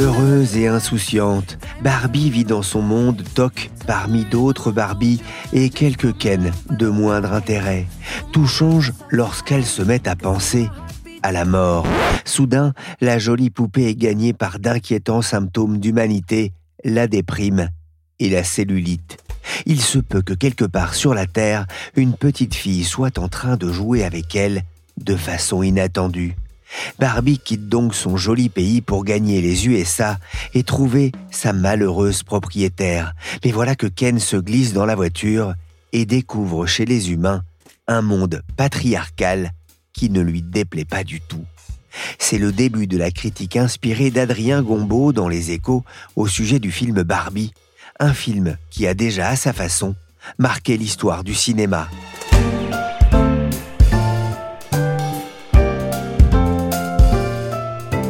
Heureuse et insouciante, Barbie vit dans son monde toc parmi d'autres Barbie et quelques Ken de moindre intérêt. Tout change lorsqu'elle se met à penser à la mort. Soudain, la jolie poupée est gagnée par d'inquiétants symptômes d'humanité, la déprime et la cellulite. Il se peut que quelque part sur la Terre, une petite fille soit en train de jouer avec elle de façon inattendue. Barbie quitte donc son joli pays pour gagner les USA et trouver sa malheureuse propriétaire. Mais voilà que Ken se glisse dans la voiture et découvre chez les humains un monde patriarcal qui ne lui déplaît pas du tout. C'est le début de la critique inspirée d'Adrien Gombeau dans Les Échos au sujet du film Barbie, un film qui a déjà à sa façon marqué l'histoire du cinéma.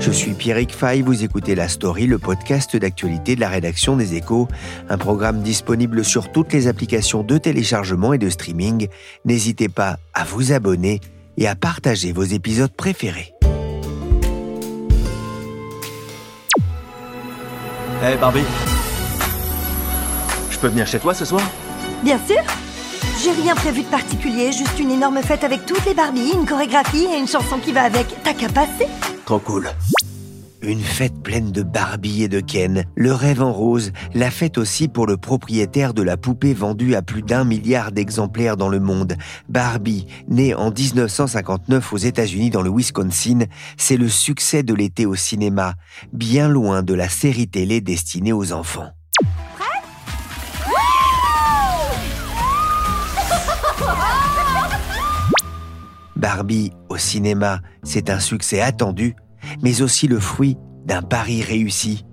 Je suis Pierrick Fay, vous écoutez La Story, le podcast d'actualité de la rédaction des Échos, un programme disponible sur toutes les applications de téléchargement et de streaming. N'hésitez pas à vous abonner et à partager vos épisodes préférés. Hé Barbie Je peux venir chez toi ce soir? Bien sûr J'ai rien prévu de particulier, juste une énorme fête avec toutes les Barbies, une chorégraphie et une chanson qui va avec. T'as qu'à passer? Trop cool. Une fête pleine de Barbie et de Ken, le rêve en rose, la fête aussi pour le propriétaire de la poupée vendue à plus d'un milliard d'exemplaires dans le monde. Barbie, née en 1959 aux États-Unis dans le Wisconsin, c'est le succès de l'été au cinéma, bien loin de la série télé destinée aux enfants. Barbie au cinéma, c'est un succès attendu, mais aussi le fruit d'un pari réussi.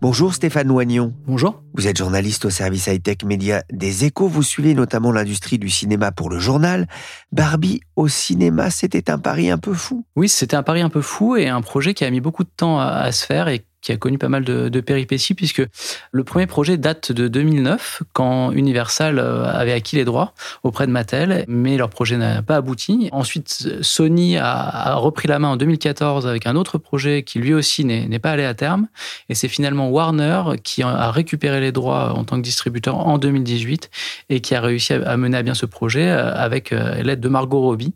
Bonjour Stéphane Noignon. Bonjour. Vous êtes journaliste au service high-tech média des échos. Vous suivez notamment l'industrie du cinéma pour le journal. Barbie au cinéma, c'était un pari un peu fou. Oui, c'était un pari un peu fou et un projet qui a mis beaucoup de temps à, à se faire et qui a connu pas mal de, péripéties, puisque le premier projet date de 2009, quand Universal euh, avait acquis les droits auprès de Mattel, mais leur projet n'a pas abouti. Ensuite, Sony a, a, repris la main en 2014 avec un autre projet qui lui aussi n'est pas allé à terme, et c'est finalement Warner qui a récupéré les droits en tant que distributeur en 2018 et qui a réussi à mener à bien ce projet euh, avec euh, l'aide de Margot Robbie,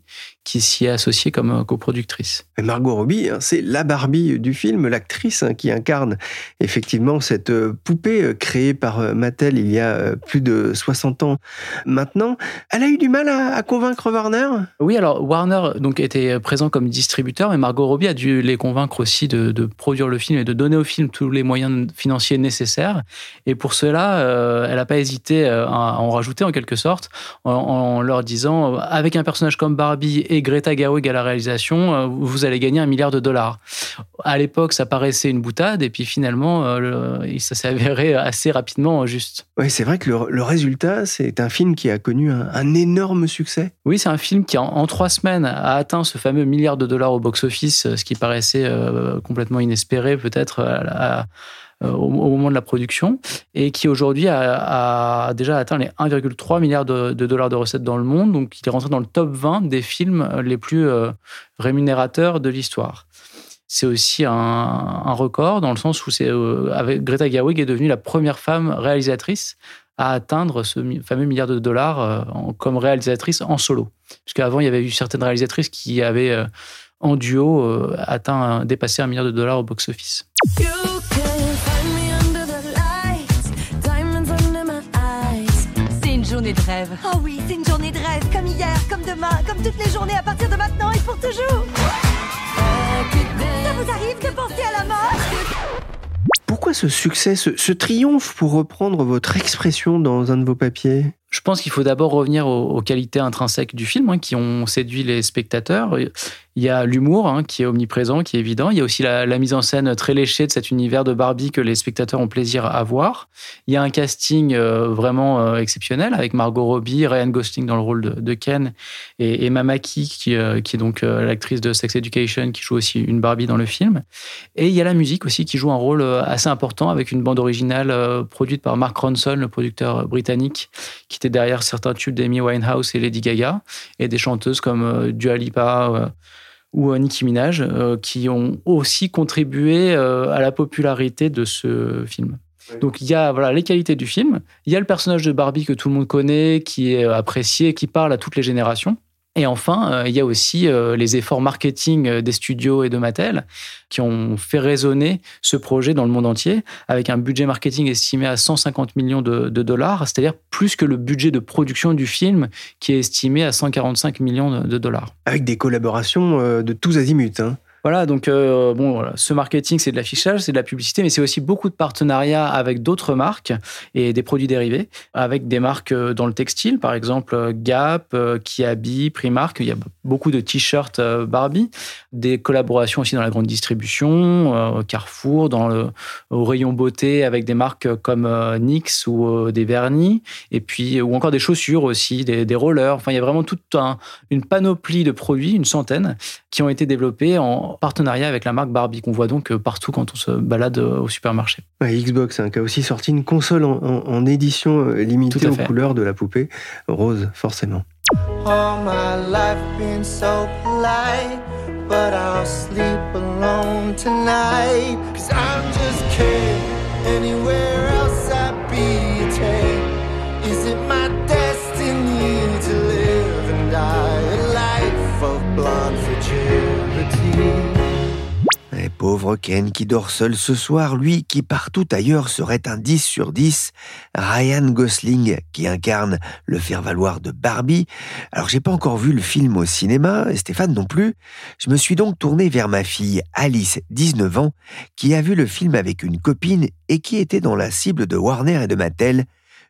qui s'y est associée comme coproductrice. Margot Robbie, hein, c'est la Barbie du film, l'actrice hein, qui incarne effectivement cette euh, poupée créée par Mattel il y a plus de 60 ans maintenant. Elle a eu du mal à, à convaincre Warner? Oui, alors Warner donc était présent comme distributeur, mais Margot Robbie a dû les convaincre aussi de, de produire le film et de donner au film tous les moyens financiers nécessaires. Et pour cela, euh, elle n'a pas hésité à en rajouter en quelque sorte, en, en, leur disant avec un personnage comme Barbie et Greta Gerwig à la réalisation, vous allez gagner un milliard de dollars. À l'époque, ça paraissait une boutade, et puis finalement, euh, le, ça s'est avéré assez rapidement juste. Oui, c'est vrai que le, le résultat, c'est un film qui a connu un, un énorme succès. Oui, c'est un film qui, en, en, trois semaines, a atteint ce fameux milliard de dollars au box-office, ce qui paraissait euh, complètement inespéré peut-être à, à au, moment de la production et qui aujourd'hui a, déjà atteint les 1,3 milliard de, dollars de recettes dans le monde. Donc, il est rentré dans le top 20 des films les plus euh, rémunérateurs de l'histoire. C'est aussi un, record dans le sens où c'est euh, avec Greta Gerwig est devenue la première femme réalisatrice à atteindre ce fameux milliard de dollars euh, comme réalisatrice en solo. Parce qu'avant, il y avait eu certaines réalisatrices qui avaient euh, en duo euh, atteint, dépassé un milliard de dollars au box-office. Journée de rêve. Oh oui, c'est une journée de rêve, comme hier, comme demain, comme toutes les journées à partir de maintenant et pour toujours. Ça vous arrive de penser à la mort? Pourquoi ce succès, ce, ce, triomphe, pour reprendre votre expression dans un de vos papiers? Je pense qu'il faut d'abord revenir aux, qualités intrinsèques du film hein, qui ont séduit les spectateurs. Il y a l'humour hein, qui est omniprésent, qui est évident. Il y a aussi la, mise en scène très léchée de cet univers de Barbie que les spectateurs ont plaisir à voir. Il y a un casting euh, vraiment euh, exceptionnel avec Margot Robbie, Ryan Gosling dans le rôle de, Ken et Emma Mackey qui, euh, qui est donc l'actrice de Sex Education qui joue aussi une Barbie dans le film. Et il y a la musique aussi qui joue un rôle assez important avec une bande originale produite par Mark Ronson, le producteur britannique, qui était derrière certains tubes d'Amy Winehouse et Lady Gaga, et des chanteuses comme Dua Lipa ou Nicki Minaj, euh, qui ont aussi contribué euh, à la popularité de ce film. Donc il y a voilà les qualités du film, il y a le personnage de Barbie que tout le monde connaît, qui est apprécié, qui parle à toutes les générations. Et enfin, euh, il y a aussi euh, les efforts marketing euh, des studios et de Mattel qui ont fait résonner ce projet dans le monde entier avec un budget marketing estimé à 150 millions de, dollars, c'est-à-dire plus que le budget de production du film qui est estimé à 145 millions de, dollars. Avec des collaborations de tous azimuts. Hein. Voilà, donc euh, bon, ce marketing, c'est de l'affichage, c'est de la publicité, mais c'est aussi beaucoup de partenariats avec d'autres marques et des produits dérivés, avec des marques euh, dans le textile, par exemple euh, Gap, Kiabi, Primark. Il y a beaucoup de t-shirts Barbie, des collaborations aussi dans la grande distribution, Carrefour, dans le au rayon beauté avec des marques comme NYX ou des vernis, et puis ou encore des chaussures aussi, des, rollers. Enfin, il y a vraiment toute une panoplie de produits, une centaine, qui ont été développés en partenariat avec la marque Barbie qu'on voit donc euh, partout quand on se balade euh, au supermarché. Xbox hein, qui a aussi sorti une console en, édition euh, limitée aux couleurs de la poupée rose, forcément. All my life been so polite, but I'll sleep alone tonight. Cause I'm just kidding. Anywhere else I'd be. Pauvre Ken qui dort seul ce soir, lui qui partout ailleurs serait un 10 sur 10, Ryan Gosling qui incarne le faire-valoir de Barbie. Alors j'ai pas encore vu le film au cinéma, Stéphane non plus. Je me suis donc tourné vers ma fille Alice, 19 ans, qui a vu le film avec une copine et qui était dans la cible de Warner et de Mattel.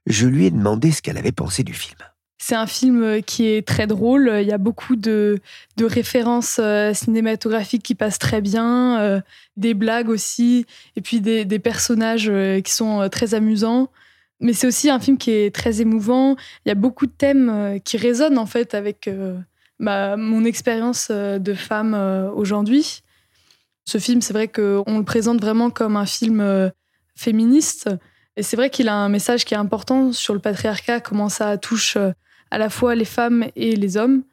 Je lui ai demandé ce qu'elle avait pensé du film. C'est un film euh, qui est très drôle. Il y a beaucoup de, références euh, cinématographiques qui passent très bien, euh, des blagues aussi, et puis des, personnages qui sont très amusants. Mais c'est aussi un film qui est très émouvant. Il y a beaucoup de thèmes qui résonnent en fait avec mon expérience de femme aujourd'hui. Ce film, c'est vrai qu'on le présente vraiment comme un film féministe. Et c'est vrai qu'il a un message qui est important sur le patriarcat, comment ça touche à la fois les femmes et les hommes.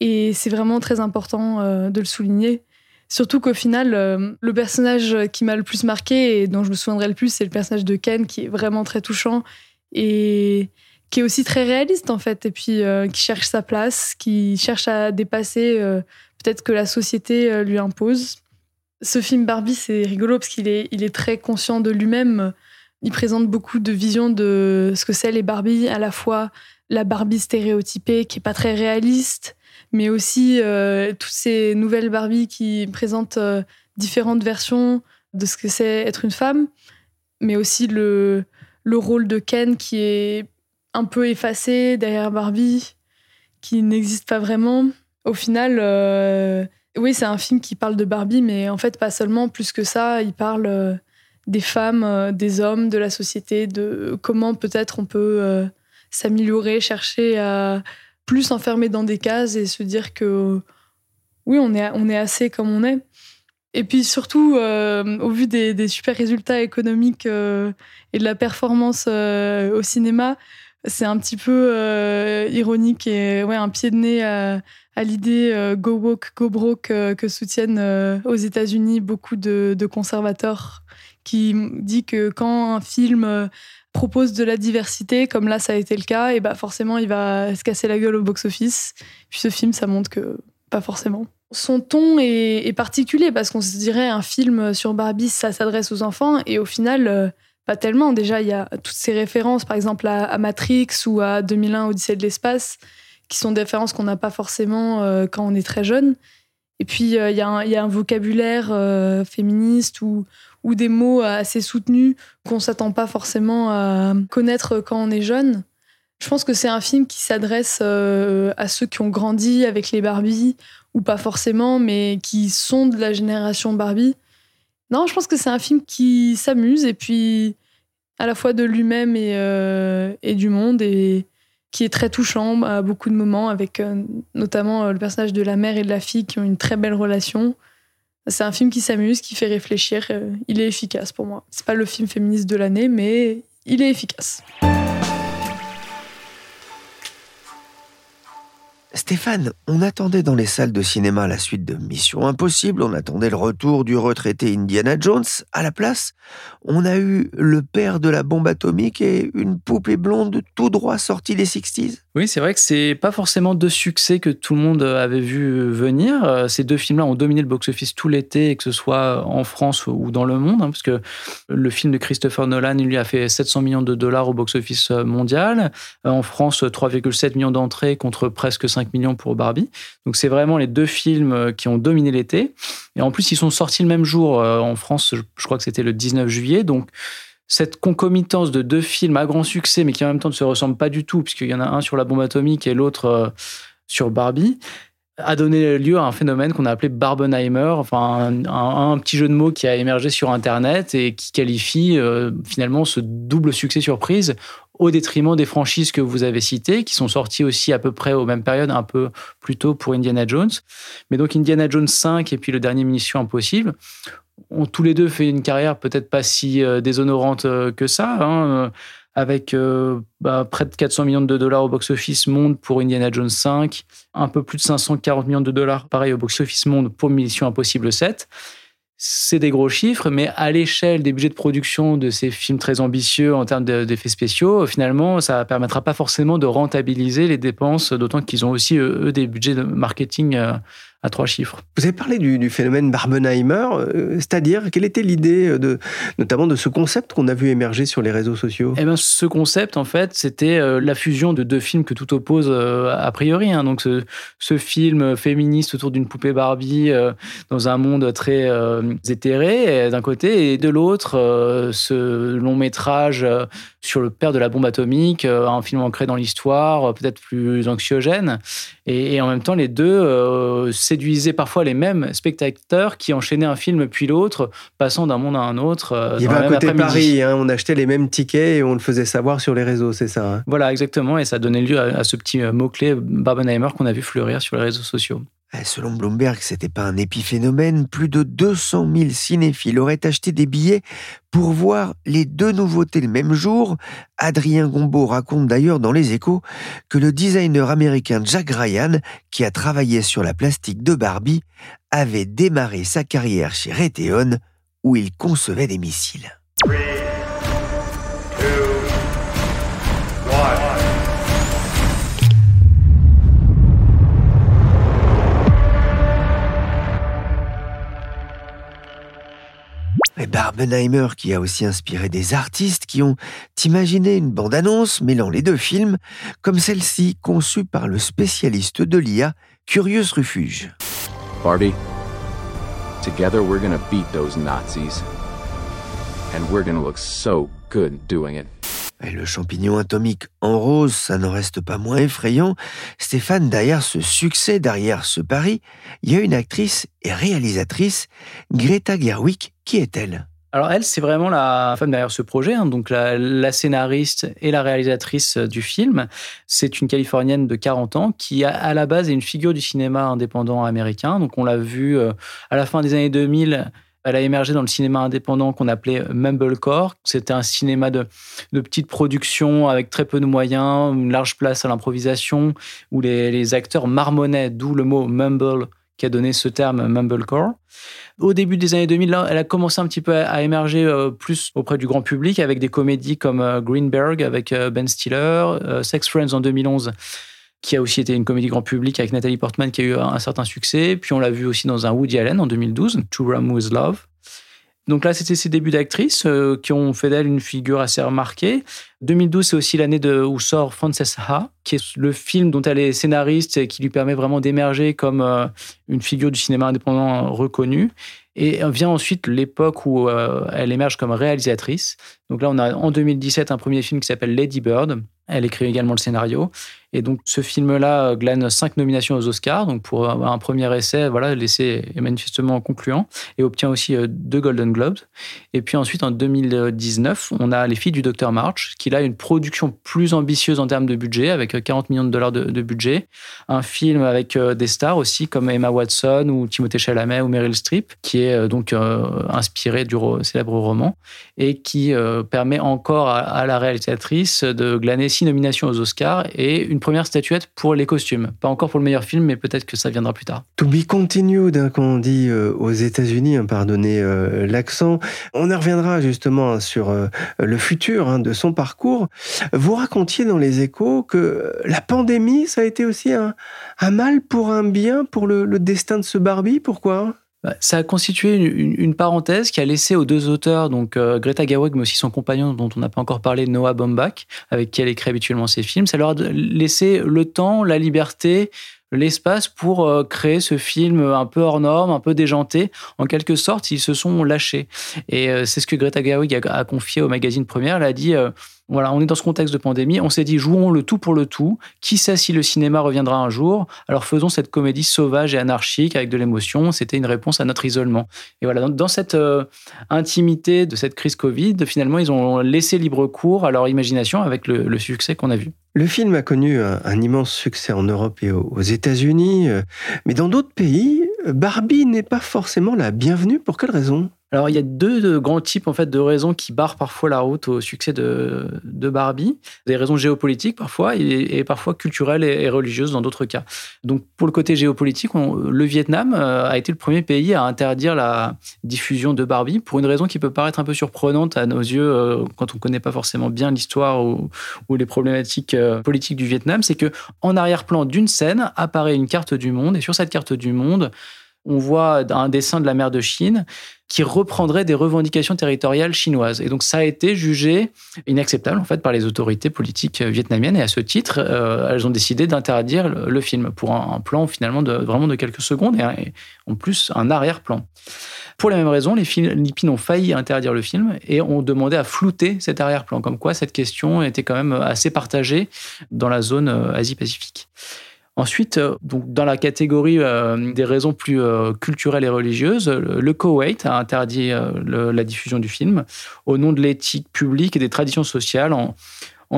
Et c'est vraiment très important euh, de le souligner. Surtout qu'au final, euh, le personnage qui m'a le plus marqué et dont je me souviendrai le plus, c'est le personnage de Ken, qui est vraiment très touchant et qui est aussi très réaliste en fait, et puis euh, qui cherche sa place, qui cherche à dépasser peut-être que la société lui impose. Ce film Barbie, c'est rigolo parce qu'il est, il est très conscient de lui-même. Il présente beaucoup de visions de ce que c'est les Barbie, à la fois la Barbie stéréotypée qui est pas très réaliste, mais aussi euh, toutes ces nouvelles Barbie qui présentent euh, différentes versions de ce que c'est être une femme, mais aussi le, le rôle de Ken qui est un peu effacé derrière Barbie, qui n'existe pas vraiment. Au final, euh, oui, c'est un film qui parle de Barbie, mais en fait, pas seulement, plus que ça, il parle des femmes, des hommes, de la société, de comment peut-être on peut s'améliorer, chercher à plus s'enfermer dans des cases et se dire que oui, on est, on est assez comme on est. Et puis surtout, euh, au vu des, super résultats économiques euh, et de la performance euh, au cinéma, c'est un petit peu ironique et ouais, un pied de nez à, l'idée Go Woke, Go Broke que soutiennent aux États-Unis beaucoup de, de, conservateurs qui dit que quand un film propose de la diversité, comme là ça a été le cas, et bah forcément il va se casser la gueule au box-office. Puis ce film, ça montre que pas forcément. Son ton est, particulier parce qu'on se dirait un film sur Barbie, ça s'adresse aux enfants, et au final, euh, pas tellement. Déjà, il y a toutes ces références, par exemple à, Matrix ou à 2001 Odyssée de l'espace, qui sont des références qu'on n'a pas forcément euh, quand on est très jeune. Et puis, euh, il y, a un vocabulaire féministe ou, des mots assez soutenus qu'on s'attend pas forcément à connaître quand on est jeune. Je pense que c'est un film qui s'adresse euh, à ceux qui ont grandi avec les Barbie, ou pas forcément, mais qui sont de la génération Barbie. Non, je pense que c'est un film qui s'amuse, et puis à la fois de lui-même et, euh, et, du monde, et qui est très touchant à beaucoup de moments, avec euh, notamment le personnage de la mère et de la fille qui ont une très belle relation. C'est un film qui s'amuse, qui fait réfléchir. il est efficace pour moi. C'est pas le film féministe de l'année, mais il est efficace. Stéphane, on attendait dans les salles de cinéma la suite de Mission Impossible, on attendait le retour du retraité Indiana Jones. À la place, on a eu le père de la bombe atomique et une poupée blonde tout droit sortie des 60s. Oui, c'est vrai que c'est pas forcément deux succès que tout le monde avait vu venir. Ces deux films-là ont dominé le box-office tout l'été, que ce soit en France ou dans le monde, hein, parce que le film de Christopher Nolan, lui, a fait 700 millions de dollars au box-office mondial. En France, 3,7 millions d'entrées contre presque 5 millions pour Barbie. Donc c'est vraiment les deux films euh, qui ont dominé l'été. Et en plus, ils sont sortis le même jour euh, en France, je crois que c'était le 19 juillet. Donc cette concomitance de deux films à grand succès, mais qui en même temps ne se ressemblent pas du tout, puisqu'il y en a un sur la bombe atomique et l'autre euh, sur Barbie, a donné lieu à un phénomène qu'on a appelé Barbenheimer, enfin un, petit jeu de mots qui a émergé sur Internet et qui qualifie finalement ce double succès surprise au détriment des franchises que vous avez citées, qui sont sorties aussi à peu près aux mêmes périodes, un peu plus tôt pour Indiana Jones. Mais donc Indiana Jones 5 et puis le dernier Mission Impossible ont tous les deux fait une carrière peut-être pas si euh, déshonorante euh, que ça, hein, euh, avec bah, près de 400 millions de dollars au box-office monde pour Indiana Jones 5, un peu plus de 540 millions de dollars pareil au box-office monde pour Mission Impossible 7 c'est des gros chiffres, mais à l'échelle des budgets de production de ces films très ambitieux en termes d'effets spéciaux, finalement, ça ne permettra pas forcément de rentabiliser les dépenses, d'autant qu'ils ont aussi, eux, des budgets de marketing à trois chiffres. Vous avez parlé du, phénomène Barbenheimer, euh, c'est-à-dire quelle était l'idée euh, de, notamment de ce concept qu'on a vu émerger sur les réseaux sociaux? Eh bien, ce concept, en fait, c'était euh, la fusion de deux films que tout oppose a priori. Hein. Donc, ce, film féministe autour d'une poupée Barbie dans un monde très éthéré d'un côté, et de l'autre, ce long métrage sur le père de la bombe atomique, un film ancré dans l'histoire, peut-être plus anxiogène. Et, en même temps, les deux séduisait parfois les mêmes spectateurs qui enchaînaient un film puis l'autre, passant d'un monde à un autre. Euh, Il y avait un côté Paris, hein, on achetait les mêmes tickets et on le faisait savoir sur les réseaux, c'est ça hein Voilà, exactement, et ça donnait lieu à, ce petit euh, mot-clé Barbenheimer qu'on a vu fleurir sur les réseaux sociaux. Eh, selon Bloomberg, c'était pas un épiphénomène. Plus de 200 000 cinéphiles auraient acheté des billets pour voir les deux nouveautés le même jour. Adrien Gombeau raconte d'ailleurs dans Les Échos que le designer américain Jack Ryan, qui a travaillé sur la plastique de Barbie, avait démarré sa carrière chez Raytheon, où il concevait des missiles. Et Barbenheimer qui a aussi inspiré des artistes qui ont imaginé une bande-annonce mêlant les deux films, comme celle-ci conçue par le spécialiste de l'IA, Curious Refuge. Barbie, together we're gonna beat those Nazis. And we're gonna look so good doing it. Et le champignon atomique en rose, ça n'en reste pas moins effrayant. Stéphane, derrière ce succès, derrière ce pari, il y a une actrice et réalisatrice, Greta Gerwig. Qui est-elle alors elle, c'est vraiment la femme derrière ce projet, hein. donc la, scénariste et la réalisatrice du film. C'est une Californienne de 40 ans qui, à la base, est une figure du cinéma indépendant américain. Donc on l'a vu euh, à la fin des années 2000 elle a émergé dans le cinéma indépendant qu'on appelait Mumblecore. C'était un cinéma de, de petite production avec très peu de moyens, une large place à l'improvisation, où les, acteurs marmonnaient, d'où le mot mumble qui a donné ce terme Mumblecore. Au début des années 2000, elle a commencé un petit peu à émerger euh, plus auprès du grand public avec des comédies comme euh, Greenberg avec euh, Ben Stiller, Sex Friends en 2011 qui a aussi été une comédie grand public avec Nathalie Portman qui a eu un certain succès. Puis on l'a vu aussi dans un Woody Allen en 2012, To Run With Love. Donc là, c'était ses débuts d'actrice euh, qui ont fait d'elle une figure assez remarquée. 2012, c'est aussi l'année où sort Frances Ha, qui est le film dont elle est scénariste et qui lui permet vraiment d'émerger comme euh, une figure du cinéma indépendant reconnue. Et vient ensuite l'époque où euh, elle émerge comme réalisatrice. Donc là, on a en 2017 un premier film qui s'appelle Lady Bird, Elle écrit également le scénario. Et donc, ce film-là glane cinq nominations aux Oscars. Donc, pour un premier essai, voilà, l'essai est manifestement concluant et obtient aussi euh, deux Golden Globes. Et puis ensuite, en 2019, on a Les Filles du Dr. March, qui a une production plus ambitieuse en termes de budget, avec 40 euh, millions de dollars de, budget. Un film avec euh, des stars aussi, comme Emma Watson ou Timothée Chalamet ou Meryl Streep, qui est donc inspiré du célèbre roman et qui permet encore à, à la réalisatrice de glaner six nominations aux Oscars et une première statuette pour les costumes. Pas encore pour le meilleur film, mais peut-être que ça viendra plus tard. To be continued, hein, quand on dit euh, aux États-Unis, hein, pardonnez euh, l'accent. On y reviendra justement hein, sur euh, le futur de son parcours. Vous racontiez dans les échos que la pandémie, ça a été aussi un, mal pour un bien pour le, destin de ce Barbie. Pourquoi? Ça a constitué une, parenthèse qui a laissé aux deux auteurs, donc euh, Greta Gerwig, mais aussi son compagnon dont on n'a pas encore parlé, Noah Baumbach, avec qui elle écrit habituellement ses films, ça leur a laissé le temps, la liberté, l'espace pour euh, créer ce film un peu hors norme, un peu déjanté. En quelque sorte, ils se sont lâchés. Et euh, c'est ce que Greta Gerwig a, confié au magazine Première. Elle a dit voilà, on est dans ce contexte de pandémie. On s'est dit, jouons le tout pour le tout. Qui sait si le cinéma reviendra un jour? Alors faisons cette comédie sauvage et anarchique avec de l'émotion. C'était une réponse à notre isolement. Et voilà, dans, cette euh, intimité de cette crise Covid, finalement, ils ont laissé libre cours à leur imagination avec le, succès qu'on a vu. Le film a connu un, immense succès en Europe et aux États-Unis, euh, mais dans d'autres pays, Barbie n'est pas forcément la bienvenue. Pour quelle raison? Alors, il y a deux grands types en fait de raisons qui barrent parfois la route au succès de, de Barbie. Des raisons géopolitiques parfois et, parfois culturelles et, religieuses dans d'autres cas. Donc, pour le côté géopolitique, le Vietnam euh, a été le premier pays à interdire la diffusion de Barbie pour une raison qui peut paraître un peu surprenante à nos yeux euh, quand on ne connaît pas forcément bien l'histoire ou, les problématiques euh, politiques du Vietnam. C'est que en arrière-plan d'une scène apparaît une carte du monde et sur cette carte du monde, on voit un dessin de la mer de Chine qui reprendrait des revendications territoriales chinoises. Et donc ça a été jugé inacceptable en fait par les autorités politiques vietnamiennes et à ce titre, euh, elles ont décidé d'interdire le, film pour un, plan finalement de vraiment de quelques secondes et, en plus un arrière-plan. Pour la même raison, les Philippines ont failli interdire le film et ont demandé à flouter cet arrière-plan, comme quoi cette question était quand même assez partagée dans la zone euh, Asie-Pacifique. Ensuite, euh, donc dans la catégorie euh, des raisons plus euh, culturelles et religieuses, le Koweït a interdit la diffusion du film au nom de l'éthique publique et des traditions sociales en,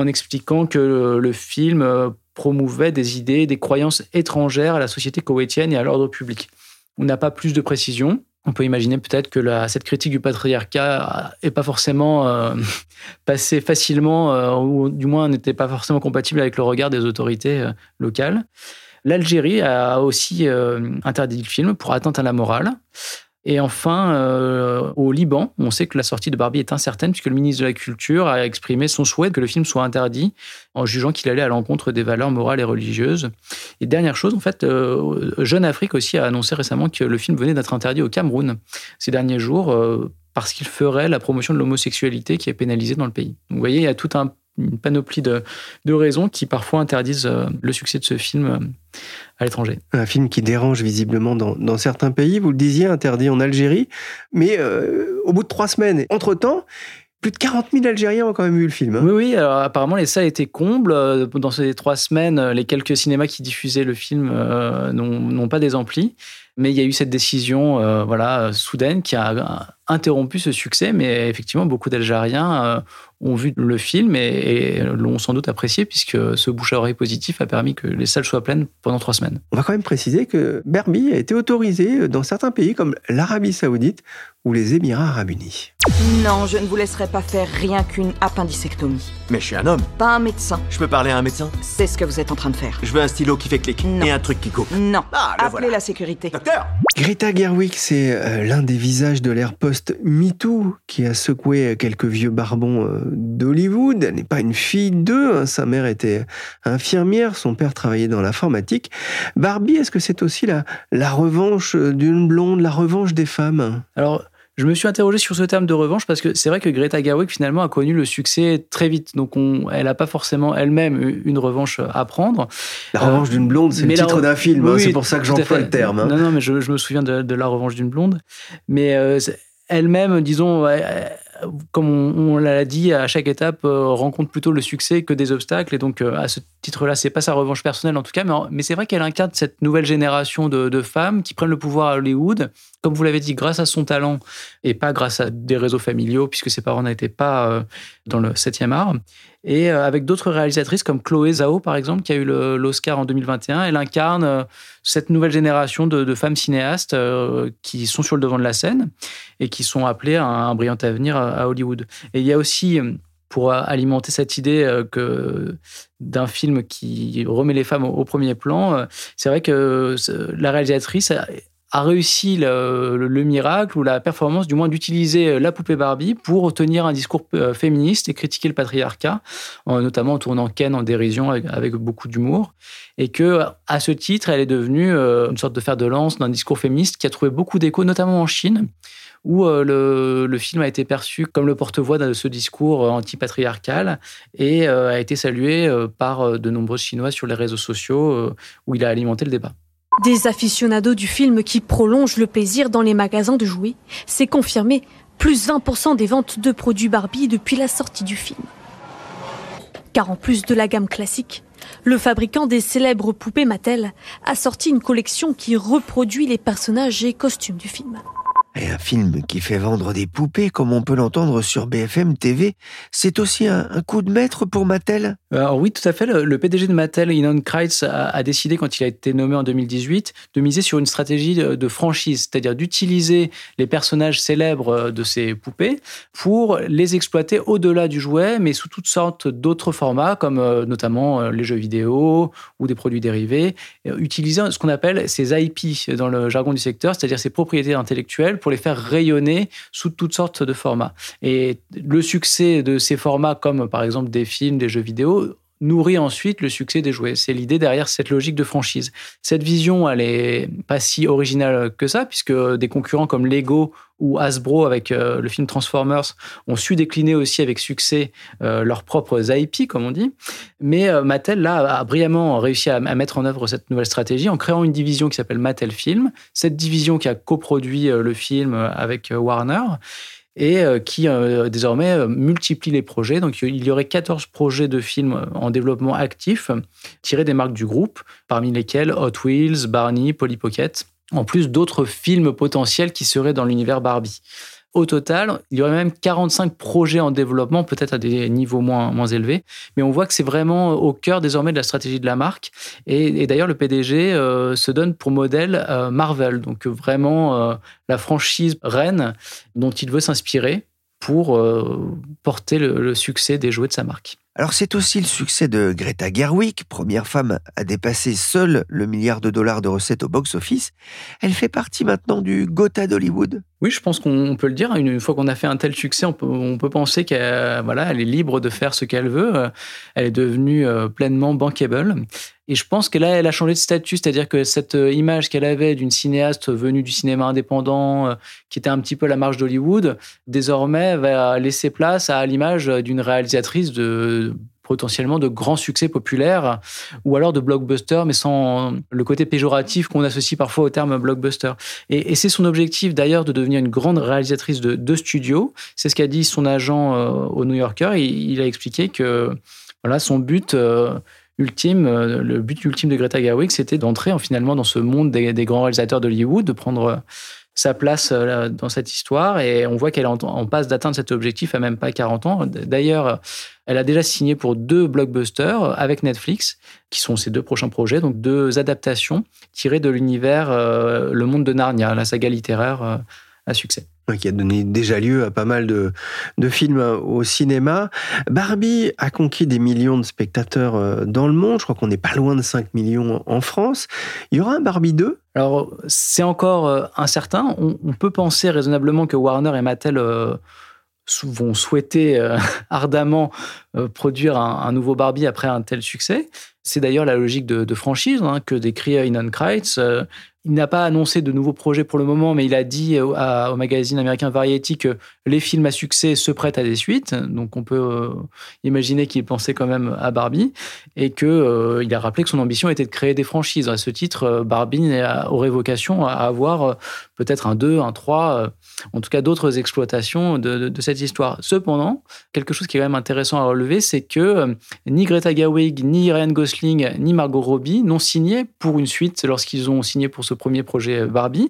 expliquant que le, film promouvait des idées, des croyances étrangères à la société koweïtienne et à l'ordre public. On n'a pas plus de précisions. On peut imaginer peut-être que cette critique du patriarcat n'est pas forcément passée facilement, ou du moins n'était pas forcément compatible avec le regard des autorités locales. L'Algérie a aussi interdit le film pour atteinte à la morale. Et enfin, euh, au Liban, on sait que la sortie de Barbie est incertaine puisque le ministre de la Culture a exprimé son souhait que le film soit interdit en jugeant qu'il allait à l'encontre des valeurs morales et religieuses. Et dernière chose, en fait, euh, Jeune Afrique aussi a annoncé récemment que le film venait d'être interdit au Cameroun ces derniers jours euh, parce qu'il ferait la promotion de l'homosexualité qui est pénalisée dans le pays. Vous voyez, il y a tout un une panoplie de, raisons qui parfois interdisent euh, le succès de ce film euh, à l'étranger. Un film qui dérange visiblement dans, certains pays, vous le disiez, interdit en Algérie, mais euh, au bout de trois semaines, entre-temps, plus de 40 000 Algériens ont quand même vu le film. Hein. Oui, oui. Alors, apparemment, les salles étaient combles. Dans ces trois semaines, les quelques cinémas qui diffusaient le film n'ont pas des amplis. Mais il y a eu cette décision voilà, soudaine qui a interrompu ce succès. Mais effectivement, beaucoup d'Algériens ont vu le film et, l'ont sans doute apprécié puisque ce bouche à oreille positif a permis que les salles soient pleines pendant trois semaines. On va quand même préciser que Barbie a été autorisé dans certains pays comme l'Arabie Saoudite ou les Émirats Arabes Unis. Non, je ne vous laisserai pas faire rien qu'une appendicectomie. Mais je suis un homme. Pas un médecin. Je peux parler à un médecin? C'est ce que vous êtes en train de faire. Je veux un stylo qui fait clic et un truc qui coupe. Non. Ah, Appelez la sécurité. Greta Gerwig, c'est euh, l'un des visages de l'ère post-MeToo qui a secoué quelques vieux barbons euh, d'Hollywood. Elle n'est pas une fille d'eux. Hein. Sa mère était infirmière, son père travaillait dans l'informatique. Barbie, est-ce que c'est aussi la, la revanche d'une blonde, la revanche des femmes? Alors, je me suis interrogé sur ce terme de revanche parce que c'est vrai que Greta Gerwig finalement a connu le succès très vite. Donc on, elle n'a pas forcément elle-même une revanche à prendre. La revanche d'une blonde, c'est le titre d'un film. Hein. c'est pour ça que j'emploie le terme. Hein. Non, non, mais je, me souviens de, La revanche d'une blonde. Mais euh, elle-même, disons, comme on, l'a dit, à chaque étape, rencontre plutôt le succès que des obstacles. Et donc, à ce titre-là, c'est pas sa revanche personnelle en tout cas, mais, c'est vrai qu'elle incarne cette nouvelle génération de, de, femmes qui prennent le pouvoir à Hollywood, comme vous l'avez dit, grâce à son talent et pas grâce à des réseaux familiaux, puisque ses parents n'étaient pas dans le 7e art et euh, avec d'autres réalisatrices comme Chloé Zhao, par exemple, qui a eu l'Oscar en 2021. Elle incarne euh, cette nouvelle génération de, femmes cinéastes euh, qui sont sur le devant de la scène et qui sont appelées à un, brillant avenir à Hollywood. Et il y a aussi pour alimenter cette idée que d'un film qui remet les femmes au premier plan, c'est vrai que la réalisatrice a réussi le, miracle ou la performance, du moins, d'utiliser la poupée Barbie pour tenir un discours euh, féministe et critiquer le patriarcat, notamment en tournant Ken en dérision avec, beaucoup d'humour. Et que, à ce titre, elle est devenue euh, une sorte de fer de lance d'un discours féministe qui a trouvé beaucoup d'écho, notamment en Chine où euh, le, le, film a été perçu comme le porte-voix de ce discours anti-patriarcal et a été salué par de nombreux Chinois sur les réseaux sociaux où il a alimenté le débat. Des aficionados du film qui prolongent le plaisir dans les magasins de jouets, c'est confirmé, plus 20% des ventes de produits Barbie depuis la sortie du film. Car en plus de la gamme classique, le fabricant des célèbres poupées Mattel a sorti une collection qui reproduit les personnages et costumes du film. Et un film qui fait vendre des poupées, comme on peut l'entendre sur BFM TV, c'est aussi un, coup de maître pour Mattel Alors oui, tout à fait. Le, PDG de Mattel, Inon Kreitz, a, décidé, quand il a été nommé en 2018, de miser sur une stratégie de, franchise, c'est-à-dire d'utiliser les personnages célèbres de ces poupées pour les exploiter au-delà du jouet, mais sous toutes sortes d'autres formats, comme euh, notamment euh, les jeux vidéo ou des produits dérivés, utiliser ce qu'on appelle ces IP dans le jargon du secteur, c'est-à-dire ces propriétés intellectuelles pour les faire rayonner sous toutes sortes de formats. Et le succès de ces formats, comme par exemple des films, des jeux vidéo, nourrit ensuite le succès des jouets. C'est l'idée derrière cette logique de franchise. Cette vision, elle est pas si originale que ça, puisque des concurrents comme Lego ou Hasbro avec euh, le film Transformers ont su décliner aussi avec succès euh, leurs propres IP, comme on dit. Mais euh, Mattel, là, a brillamment réussi à, à, mettre en œuvre cette nouvelle stratégie en créant une division qui s'appelle Mattel Film. Cette division qui a coproduit le film avec Warner et euh, qui euh, désormais euh, multiplie les projets. Donc il y aurait 14 projets de films en développement actif tirés des marques du groupe, parmi lesquels Hot Wheels, Barney, Polly Pocket, en plus d'autres films potentiels qui seraient dans l'univers Barbie. Au total, il y aurait même 45 projets en développement, peut-être à des niveaux moins, moins élevés, mais on voit que c'est vraiment au cœur désormais de la stratégie de la marque. Et, d'ailleurs, le PDG euh, se donne pour modèle euh, Marvel, donc vraiment euh, la franchise reine dont il veut s'inspirer pour porter le succès des jouets de sa marque. Alors c'est aussi le succès de Greta Gerwig, première femme à dépasser seule le milliard de dollars de recettes au box-office. Elle fait partie maintenant du Gotha d'Hollywood. Oui, je pense qu'on peut le dire. Une fois qu'on a fait un tel succès, on peut, penser qu'elle voilà, elle est libre de faire ce qu'elle veut. Elle est devenue euh, pleinement bankable. Et je pense que là, elle a changé de statut, c'est-à-dire que cette euh, image qu'elle avait d'une cinéaste venue du cinéma indépendant, euh, qui était un petit peu la marge d'Hollywood, désormais va laisser place à l'image d'une réalisatrice de potentiellement de grands succès populaires ou alors de blockbuster, mais sans le côté péjoratif qu'on associe parfois au terme blockbuster. Et, c'est son objectif d'ailleurs de devenir une grande réalisatrice de, de studio. C'est ce qu'a dit son agent euh, au New Yorker. Il, il, a expliqué que voilà, son but ultime, euh, le but ultime de Greta Gerwig, c'était d'entrer finalement dans ce monde des, grands réalisateurs d'Hollywood, de prendre euh, sa place euh, dans cette histoire. Et on voit qu'elle en, passe d'atteindre cet objectif à même pas 40 ans. D'ailleurs, elle a déjà signé pour deux blockbusters avec Netflix, qui sont ses deux prochains projets, donc deux adaptations tirées de l'univers Le Monde de Narnia, la saga littéraire à succès qui a donné déjà lieu à pas mal de, de, films euh, au cinéma. Barbie a conquis des millions de spectateurs euh, dans le monde. Je crois qu'on n'est pas loin de 5 millions en France. Il y aura un Barbie 2 Alors, c'est encore euh, incertain. On, peut penser raisonnablement que Warner et Mattel vont souhaiter ardemment produire un, nouveau Barbie après un tel succès. C'est d'ailleurs la logique de, franchise hein, que décrit Inon Kreitz. Il n'a pas annoncé de nouveaux projets pour le moment, mais il a dit au, magazine américain Variety que les films à succès se prêtent à des suites. Donc on peut euh, imaginer qu'il pensait quand même à Barbie et qu'il euh, il a rappelé que son ambition était de créer des franchises. À ce titre, euh, Barbie aurait vocation à avoir peut-être un 2, un 3, en tout cas d'autres exploitations de, de, cette histoire. Cependant, quelque chose qui est quand même intéressant à relever, c'est que ni Greta Gerwig, ni Ryan Gosling, ni Margot Robbie n'ont signé pour une suite lorsqu'ils ont signé pour ce premier projet euh, Barbie.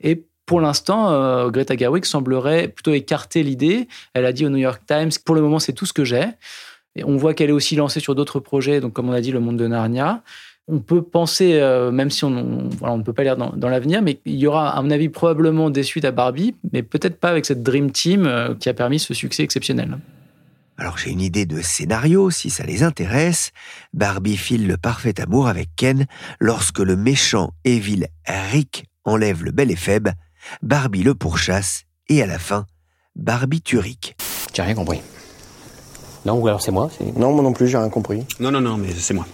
Et pour l'instant, euh, Greta Gerwig semblerait plutôt écarter l'idée. Elle a dit au New York Times, pour le moment, c'est tout ce que j'ai. Et on voit qu'elle est aussi lancée sur d'autres projets, donc comme on a dit, le monde de Narnia. On peut penser, euh, même si on, ne peut pas lire dans, dans l'avenir, mais il y aura, à mon avis, probablement des suites à Barbie, mais peut-être pas avec cette Dream Team qui a permis ce succès exceptionnel. Alors j'ai une idée de scénario si ça les intéresse. Barbie file le parfait amour avec Ken lorsque le méchant Evil Rick enlève le bel et faible. Barbie le pourchasse et à la fin, Barbie tue Rick. J'ai rien compris. Non, ou alors c'est moi Non, moi non plus, j'ai rien compris. Non, non, non, mais c'est moi.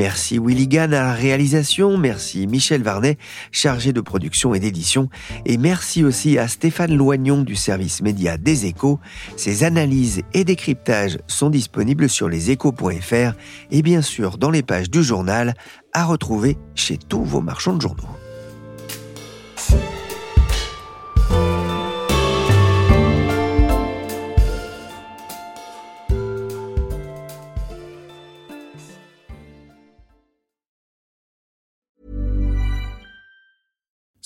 Merci Willy Gann à la réalisation, merci Michel Varnet, chargé de production et d'édition, et merci aussi à Stéphane Loignon du service média des échos. Ses analyses et décryptages sont disponibles sur leséchos.fr et bien sûr dans les pages du journal à retrouver chez tous vos marchands de journaux.